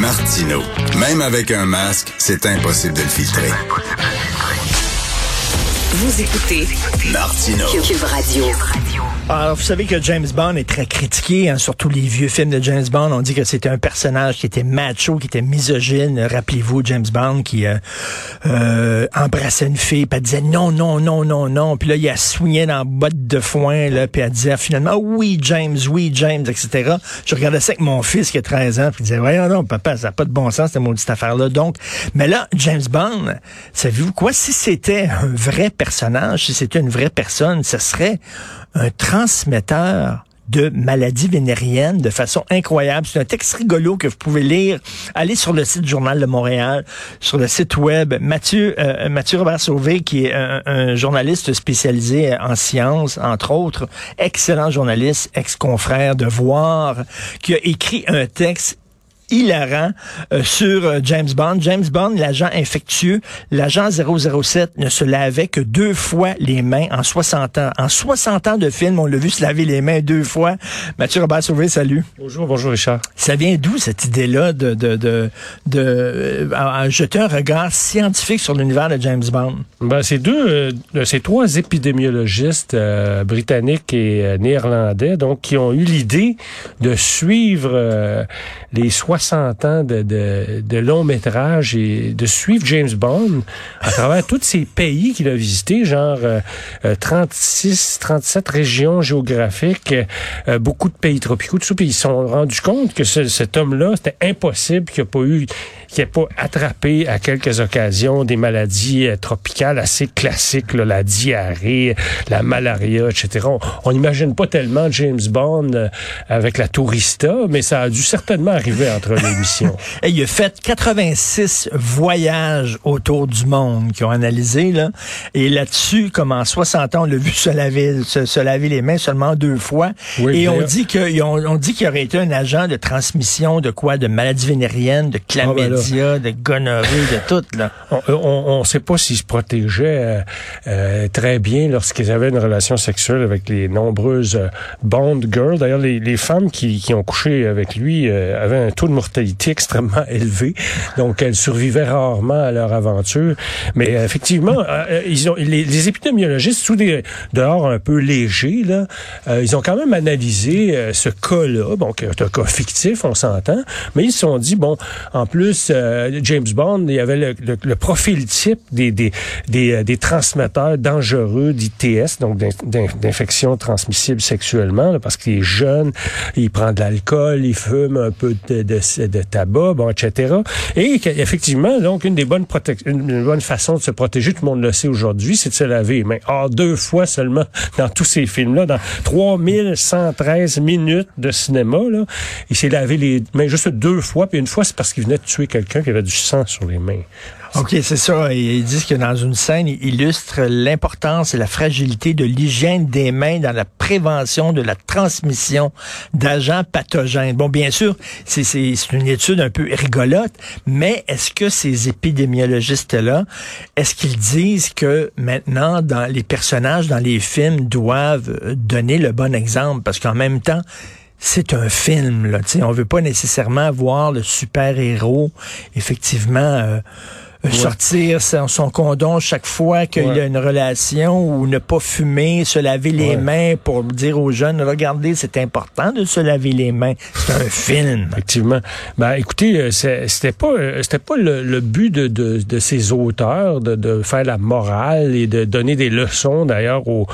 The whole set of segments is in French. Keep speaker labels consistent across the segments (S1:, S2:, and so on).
S1: Martino. Même avec un masque, c'est impossible de le filtrer.
S2: Vous écoutez
S1: Martino.
S2: Cube Radio.
S3: Alors, vous savez que James Bond est très critiqué, hein, surtout les vieux films de James Bond. On dit que c'était un personnage qui était macho, qui était misogyne. Rappelez-vous, James Bond qui euh, euh, embrassait une fille, puis elle disait non, non, non, non, non. Puis là, il a soigné dans la botte de foin, là, puis elle disait finalement oui, James, oui, James, etc. Je regardais ça avec mon fils qui a 13 ans, puis il disait voyons non, papa, ça n'a pas de bon sens, cette maudite affaire-là. Donc, mais là, James Bond, savez-vous quoi? Si c'était un vrai personnage, si c'était une vraie personne, ce serait un transmetteur de maladies vénériennes de façon incroyable. C'est un texte rigolo que vous pouvez lire. Allez sur le site Journal de Montréal, sur le site web. Mathieu, euh, Mathieu Robert Sauvé, qui est un, un, journaliste spécialisé en sciences, entre autres, excellent journaliste, ex-confrère de Voir, qui a écrit un texte hilarant euh, sur euh, James Bond. James Bond, l'agent infectieux, l'agent 007 ne se lavait que deux fois les mains en 60 ans. En 60 ans de film, on l'a vu se laver les mains deux fois. Mathieu Robert Sauvé, salut.
S4: Bonjour, bonjour Richard.
S3: Ça vient d'où cette idée-là de, de, de, de euh, jeter un regard scientifique sur l'univers de James Bond?
S4: Ben, c'est deux, euh, c'est trois épidémiologistes euh, britanniques et néerlandais, donc, qui ont eu l'idée de suivre les 60 ans de, de, de, long métrage et de suivre James Bond à travers tous ces pays qu'il a visités, genre 36, 37 régions géographiques, beaucoup de pays tropicaux, tout puis ils se sont rendus compte que ce, cet homme-là, c'était impossible qu'il n'ait pas eu, qu'il n'ait pas attrapé à quelques occasions des maladies euh, tropicales assez classiques, là, la diarrhée, la malaria, etc. On n'imagine pas tellement James Bond euh, avec la tourista, mais ça a dû certainement arriver entre les missions.
S3: Et il a fait 86 voyages autour du monde qui ont analysé, là. Et là-dessus, comme en 60 ans, on l'a vu se laver, se, se, laver les mains seulement deux fois.
S4: Oui,
S3: et on dit que, on, on dit qu'il aurait été un agent de transmission de quoi? De maladies vénériennes, de chlamydia, ben de gonorrhée, de tout, là.
S4: On ne sait pas s'ils se protégeaient euh, euh, très bien lorsqu'ils avaient une relation sexuelle avec les nombreuses euh, Bond girls. D'ailleurs, les, les, femmes qui, qui, ont couché avec lui euh, avaient un taux de mortalité extrêmement élevé. Donc, elles survivaient rarement à leur aventure. Mais effectivement, ils ont, les, les, épidémiologistes, sous des dehors un peu légers, là, ils ont quand même analysé ce cas-là, bon, qui est un cas fictif, on s'entend, mais ils se sont dit, bon, en plus, euh, James Bond, il y avait le, le, le profil type des, des, des, des transmetteurs dangereux d'ITS, donc d'infections transmissibles sexuellement, là, parce qu'il est jeune, il prend de l'alcool, il fume un peu de, de, de, tabac, bon, etc. Et effectivement, donc, une des bonnes une, une bonne façon de se protéger, tout le monde le sait aujourd'hui, c'est de se laver Mais Or, deux fois seulement dans tous ces films-là, dans 3113 minutes de cinéma, là, il s'est lavé les mains juste deux fois, puis une fois, c'est parce qu'il venait de tuer quelqu'un qui avait du sang sur les mains.
S3: OK, c'est ça. Ils disent que dans une scène, ils illustrent l'importance et la fragilité de l'hygiène des mains dans la prévention de la transmission d'agents pathogènes. Bon, bien sûr, c'est une étude un peu rigolote, mais est-ce que ces épidémiologistes-là, est-ce qu'ils disent que maintenant, dans les personnages dans les films doivent donner le bon exemple? Parce qu'en même temps, c'est un film. Là, on veut pas nécessairement voir le super-héros, effectivement, euh, Ouais. sortir son, son, condom chaque fois qu'il ouais. y a une relation ou ne pas fumer, se laver les ouais. mains pour dire aux jeunes, regardez, c'est important de se laver les mains. C'est un film.
S4: Effectivement. Ben, écoutez, c'était pas, c'était pas le, le but de, de, de, ces auteurs de, de, faire la morale et de donner des leçons d'ailleurs aux,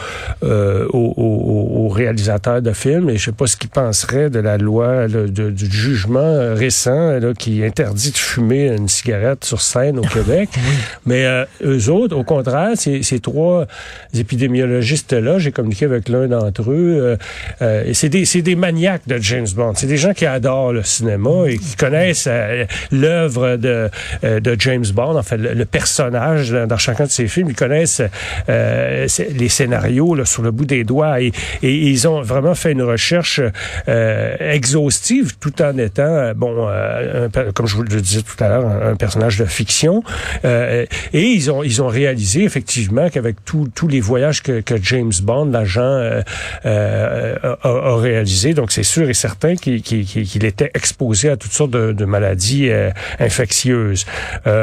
S4: euh, aux, aux, aux, réalisateurs de films. Et je sais pas ce qu'ils penseraient de la loi, là, de, du jugement récent là, qui interdit de fumer une cigarette sur scène au Québec. Oui. Mais euh, eux autres, au contraire, ces, ces trois épidémiologistes-là, j'ai communiqué avec l'un d'entre eux, euh, euh, et c'est des, des maniaques de James Bond. C'est des gens qui adorent le cinéma et qui connaissent euh, l'œuvre de, euh, de James Bond, en fait, le, le, personnage dans chacun de ses films. Ils connaissent euh, les scénarios là, sur le bout des doigts et, et, ils ont vraiment fait une recherche exhaustive tout en étant, bon, un, comme je vous le disais tout à l'heure, un personnage de fiction. Et ils ont ils ont réalisé effectivement qu'avec tous les voyages que, que James Bond, l'agent, a, a, réalisé, donc c'est sûr et certain qu'il qu'il était exposé à toutes sortes de, de maladies infectieuses.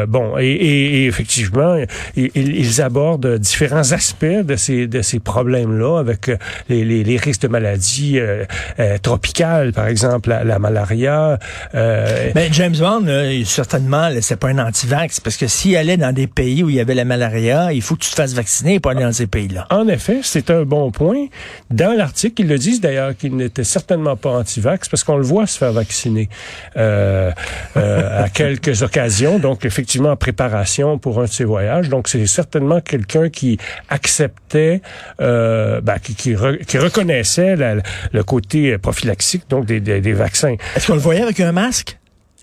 S4: bon, et, et, effectivement, ils, ils abordent différents aspects de ces de ces problèmes-là avec les, les, risques de maladies euh, euh, tropicales, par exemple la, la malaria.
S3: Euh, Mais James Bond, certainement, c'est pas un anti-vax, parce que s'il allait dans des pays où il y avait la malaria, il faut que tu te fasses vacciner pour aller dans ces pays-là.
S4: En effet, c'est un bon point. Dans l'article, ils le disent d'ailleurs qu'il n'était certainement pas anti-vax, parce qu'on le voit se faire vacciner euh, à quelques occasions, donc effectivement en préparation pour un de ses voyages. Donc c'est certainement quelqu'un qui acceptait, euh, ben, qui, qui, qui reconnaissait le côté prophylaxique donc des, des, des vaccins.
S3: Est-ce qu'on le voyait avec un masque?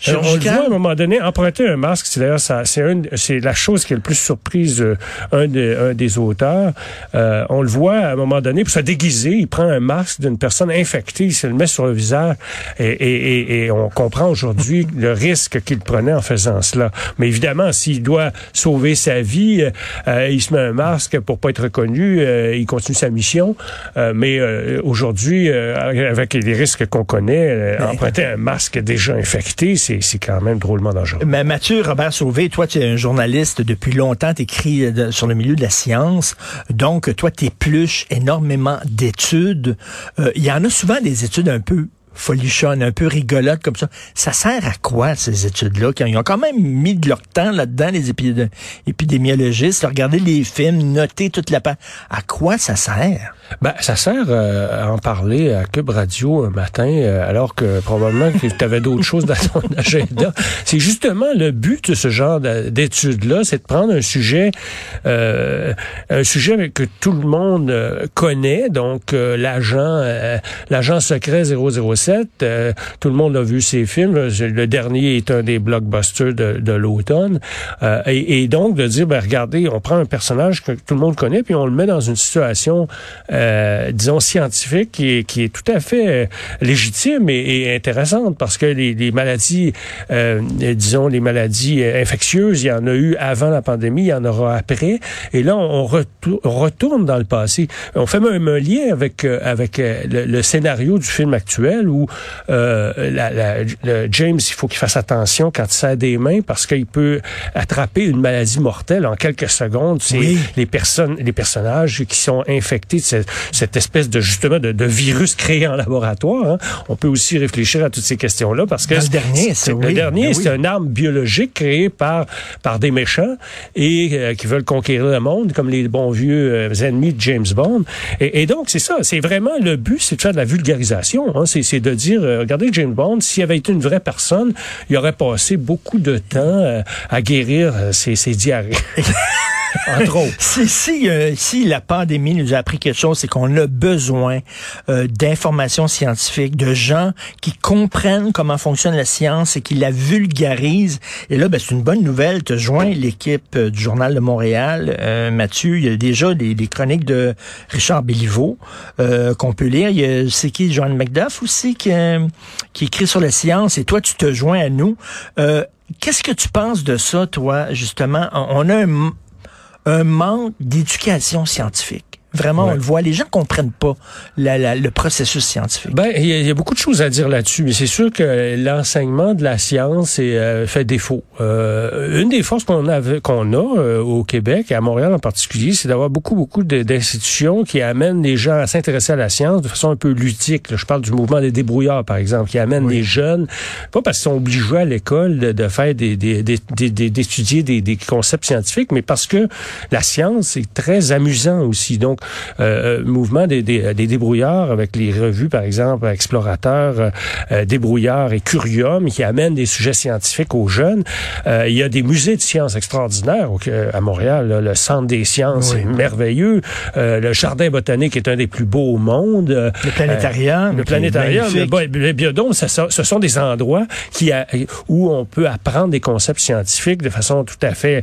S4: Euh, on le voit à un moment donné emprunter un masque. C'est d'ailleurs ça, c'est c'est la chose qui est le plus surprise euh, un, un des auteurs. Euh, on le voit à un moment donné pour se déguiser, il prend un masque d'une personne infectée, il se le met sur le visage et, et, et, on comprend aujourd'hui le risque qu'il prenait en faisant cela. Mais évidemment, s'il doit sauver sa vie, euh, il se met un masque pour pas être reconnu, il continue sa mission. mais aujourd'hui, avec les risques qu'on connaît, emprunter un masque déjà infecté, c'est quand même drôlement dangereux.
S3: Mais Mathieu Robert Sauvé, toi, tu es un journaliste depuis longtemps, tu euh, sur le milieu de la science. Donc, toi, tu épluches énormément d'études. Euh, il y en a souvent des études un peu folichonne, un peu rigolote comme ça. Ça sert à quoi, ces études-là? Ils ont quand même mis de leur temps là-dedans, les épidémiologistes, regarder les films, noter toute la... À quoi ça sert?
S4: Ben, ça sert euh, à en parler à Cube Radio un matin, euh, alors que probablement que tu avais d'autres choses dans ton agenda. C'est justement le but de ce genre d'études-là, c'est de prendre un sujet, euh, un sujet que tout le monde connaît, donc l'agent, l'agent secret 007. Tout le monde a vu ces films. Le dernier est un des blockbusters de, de l'automne. Et, et, donc de dire, ben regardez, on prend un personnage que tout le monde connaît, puis on le met dans une situation euh, disons, scientifique qui est, tout à fait euh, légitime et, intéressante parce que les, maladies, euh, disons, les maladies infectieuses, il y en a eu avant la pandémie, il y en aura après. Et là, on, retourne dans le passé. On fait même un lien avec le, scénario du film actuel où la, la, le James, il faut qu'il fasse attention quand il sert des mains parce qu'il peut attraper une maladie mortelle en quelques secondes. C'est les personnes, les personnages qui sont infectés de cette, cette espèce de justement de, virus créé en laboratoire. Hein. On peut aussi réfléchir à toutes ces questions-là parce que
S3: le dernier, c'est
S4: le dernier, ben c'est une arme biologique créée par par des méchants et euh, qui veulent conquérir le monde, comme les bons vieux euh, ennemis de James Bond. Et, donc c'est ça, c'est vraiment le but, c'est de faire de la vulgarisation. Hein. C'est de dire, euh, regardez James Bond, s'il avait été une vraie personne, il aurait passé beaucoup de temps à guérir ses, ses diarrhées.
S3: si, si, euh, si la pandémie nous a appris quelque chose, c'est qu'on a besoin euh, d'informations scientifiques, de gens qui comprennent comment fonctionne la science et qui la vulgarisent. Et là, ben, c'est une bonne nouvelle. Tu joins l'équipe euh, du Journal de Montréal. Mathieu, il y a déjà les, chroniques de Richard Béliveau qu'on peut lire. Il y a, c'est qui, John McDuff aussi, qui, qui écrit sur la science. Et toi, tu te joins à nous. Qu'est-ce que tu penses de ça, toi, justement? On a un, un manque d'éducation scientifique. Vraiment, on le voit. Les gens comprennent pas le processus scientifique.
S4: Ben, il y, a beaucoup de choses à dire là-dessus, mais c'est sûr que l'enseignement de la science est, euh, fait défaut. Euh, une des forces qu'on a, qu'on a euh, au Québec et à Montréal en particulier, c'est d'avoir beaucoup, beaucoup d'institutions qui amènent les gens à s'intéresser à la science de façon un peu ludique. je parle du mouvement des débrouillards, par exemple, qui amène les jeunes, pas parce qu'ils sont obligés à l'école de, faire des, d'étudier des, des concepts scientifiques, mais parce que la science est très amusant aussi. Donc euh, euh, mouvement des, des, des, débrouillards avec les revues, par exemple, Explorateur, euh, euh Débrouillard et Curium, qui amènent des sujets scientifiques aux jeunes. Euh, il y a des musées de sciences extraordinaires à Montréal. le Centre des sciences est merveilleux. le Jardin botanique est un des plus beaux au monde.
S3: Le planétarium.
S4: le planétarium. Le, biodôme, ce sont des endroits qui où on peut apprendre des concepts scientifiques de façon tout à fait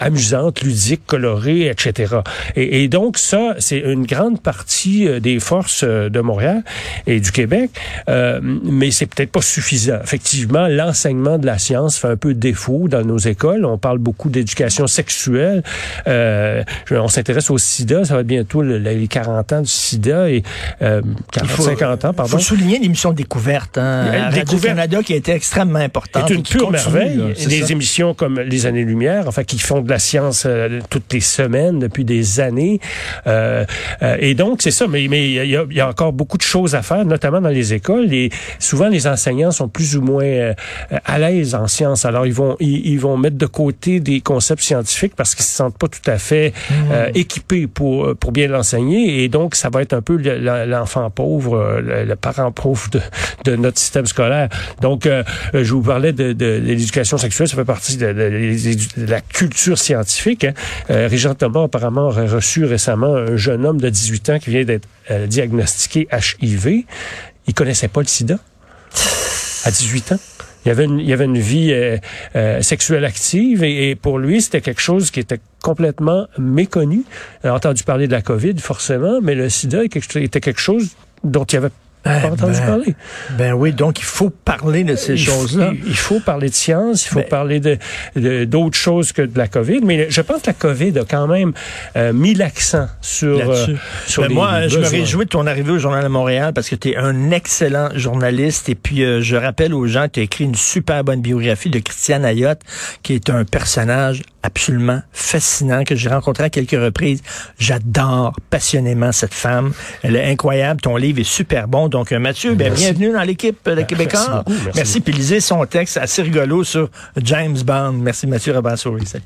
S4: amusante, ludique, colorée, etc. Et, et donc ça, ça, c'est une grande partie euh, des forces euh, de Montréal et du Québec, euh, mais c'est peut-être pas suffisant. Effectivement, l'enseignement de la science fait un peu défaut dans nos écoles. On parle beaucoup d'éducation sexuelle. Euh, on s'intéresse au sida. Ça va être bientôt le, les 40 ans du sida et euh, 40,
S3: faut,
S4: 50 ans, pardon.
S3: Il faut souligner l'émission Découverte hein, Radio-Canada qui a été extrêmement importante.
S4: C'est une pure merveille. Là, des ça. émissions comme Les Années-Lumière, enfin, qui font de la science euh, toutes les semaines depuis des années. Euh, euh, et donc, c'est ça. Mais mais il y a, y a, encore beaucoup de choses à faire, notamment dans les écoles. Et souvent, les enseignants sont plus ou moins euh, à l'aise en sciences. Alors, ils vont ils, ils, vont mettre de côté des concepts scientifiques parce qu'ils se sentent pas tout à fait mmh. équipés pour pour bien l'enseigner. Et donc, ça va être un peu l'enfant pauvre, le, le, parent pauvre de, de notre système scolaire. Donc, je vous parlais de, de, de l'éducation sexuelle, ça fait partie de, de la culture scientifique. Hein. Euh, Régent Thomas, apparemment, aurait reçu récemment un jeune homme de 18 ans qui vient d'être euh, diagnostiqué HIV. Il connaissait pas le sida à 18 ans. Il avait une, il y avait une vie euh, euh, sexuelle active et, pour lui, c'était quelque chose qui était complètement méconnu. Il a entendu parler de la COVID, forcément, mais le sida était quelque chose dont il avait entendu
S3: ben,
S4: parler.
S3: Ben oui, donc il faut parler de ces choses-là.
S4: Il faut parler de science, il faut ben, parler de d'autres choses que de la COVID, mais je pense que la COVID a quand même euh, mis l'accent sur, euh, sur
S3: ben
S4: les,
S3: Moi,
S4: les
S3: je me réjouis de ton arrivée au Journal de Montréal parce que tu es un excellent journaliste et puis euh, je rappelle aux gens que tu as écrit une super bonne biographie de Christiane Ayotte qui est un personnage absolument fascinant que j'ai rencontré à quelques reprises. J'adore passionnément cette femme. Elle est incroyable. Ton livre est super bon. Donc, Mathieu, ben, bienvenue dans l'équipe de Québécois.
S4: Merci, beaucoup, merci.
S3: merci. Puis lisez son texte assez rigolo sur James Bond. Merci Mathieu Rabansouri. Salut.